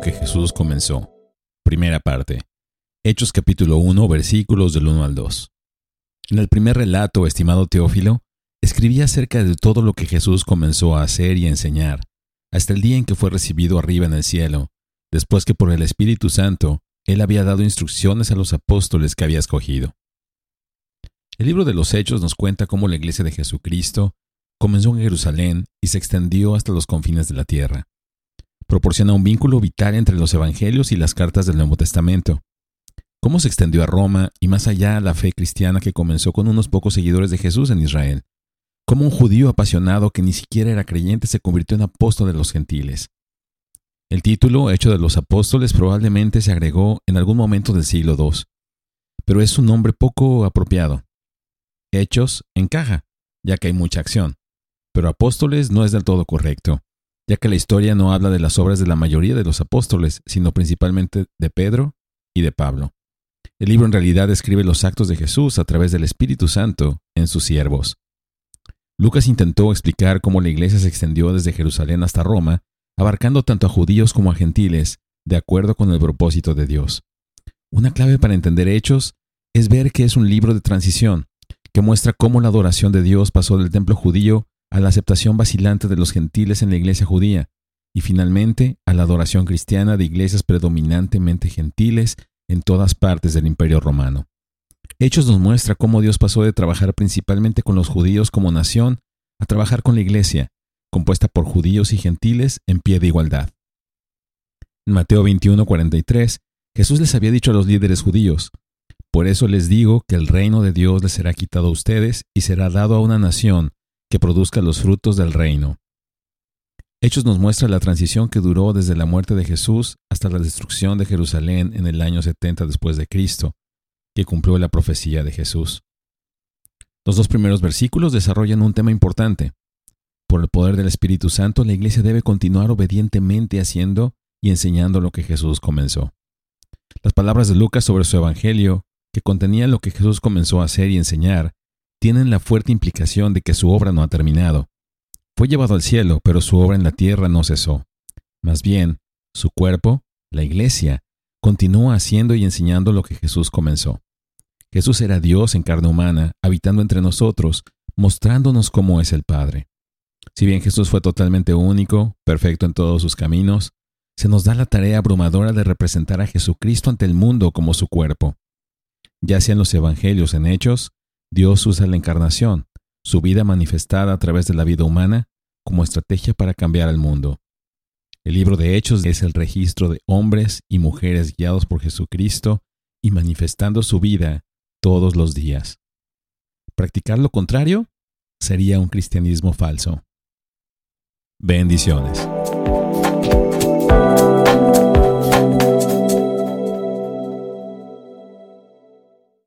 que Jesús comenzó. Primera parte. Hechos capítulo 1 versículos del 1 al 2. En el primer relato, estimado Teófilo, escribí acerca de todo lo que Jesús comenzó a hacer y enseñar, hasta el día en que fue recibido arriba en el cielo, después que por el Espíritu Santo él había dado instrucciones a los apóstoles que había escogido. El libro de los Hechos nos cuenta cómo la iglesia de Jesucristo comenzó en Jerusalén y se extendió hasta los confines de la tierra. Proporciona un vínculo vital entre los evangelios y las cartas del Nuevo Testamento. Cómo se extendió a Roma y más allá la fe cristiana que comenzó con unos pocos seguidores de Jesús en Israel. Cómo un judío apasionado que ni siquiera era creyente se convirtió en apóstol de los gentiles. El título, Hecho de los Apóstoles, probablemente se agregó en algún momento del siglo II, pero es un nombre poco apropiado. Hechos encaja, ya que hay mucha acción, pero apóstoles no es del todo correcto, ya que la historia no habla de las obras de la mayoría de los apóstoles, sino principalmente de Pedro y de Pablo. El libro en realidad describe los actos de Jesús a través del Espíritu Santo en sus siervos. Lucas intentó explicar cómo la iglesia se extendió desde Jerusalén hasta Roma, abarcando tanto a judíos como a gentiles, de acuerdo con el propósito de Dios. Una clave para entender hechos es ver que es un libro de transición, que muestra cómo la adoración de Dios pasó del templo judío a la aceptación vacilante de los gentiles en la iglesia judía, y finalmente a la adoración cristiana de iglesias predominantemente gentiles en todas partes del imperio romano. Hechos nos muestra cómo Dios pasó de trabajar principalmente con los judíos como nación a trabajar con la iglesia, compuesta por judíos y gentiles en pie de igualdad. En Mateo 21:43, Jesús les había dicho a los líderes judíos, por eso les digo que el reino de Dios les será quitado a ustedes y será dado a una nación que produzca los frutos del reino. Hechos nos muestra la transición que duró desde la muerte de Jesús hasta la destrucción de Jerusalén en el año 70 después de Cristo, que cumplió la profecía de Jesús. Los dos primeros versículos desarrollan un tema importante. Por el poder del Espíritu Santo, la Iglesia debe continuar obedientemente haciendo y enseñando lo que Jesús comenzó. Las palabras de Lucas sobre su Evangelio que contenía lo que Jesús comenzó a hacer y enseñar, tienen la fuerte implicación de que su obra no ha terminado. Fue llevado al cielo, pero su obra en la tierra no cesó. Más bien, su cuerpo, la iglesia, continúa haciendo y enseñando lo que Jesús comenzó. Jesús era Dios en carne humana, habitando entre nosotros, mostrándonos cómo es el Padre. Si bien Jesús fue totalmente único, perfecto en todos sus caminos, se nos da la tarea abrumadora de representar a Jesucristo ante el mundo como su cuerpo. Ya sea en los evangelios en hechos, Dios usa la encarnación, su vida manifestada a través de la vida humana, como estrategia para cambiar al mundo. El libro de Hechos es el registro de hombres y mujeres guiados por Jesucristo y manifestando su vida todos los días. Practicar lo contrario sería un cristianismo falso. Bendiciones.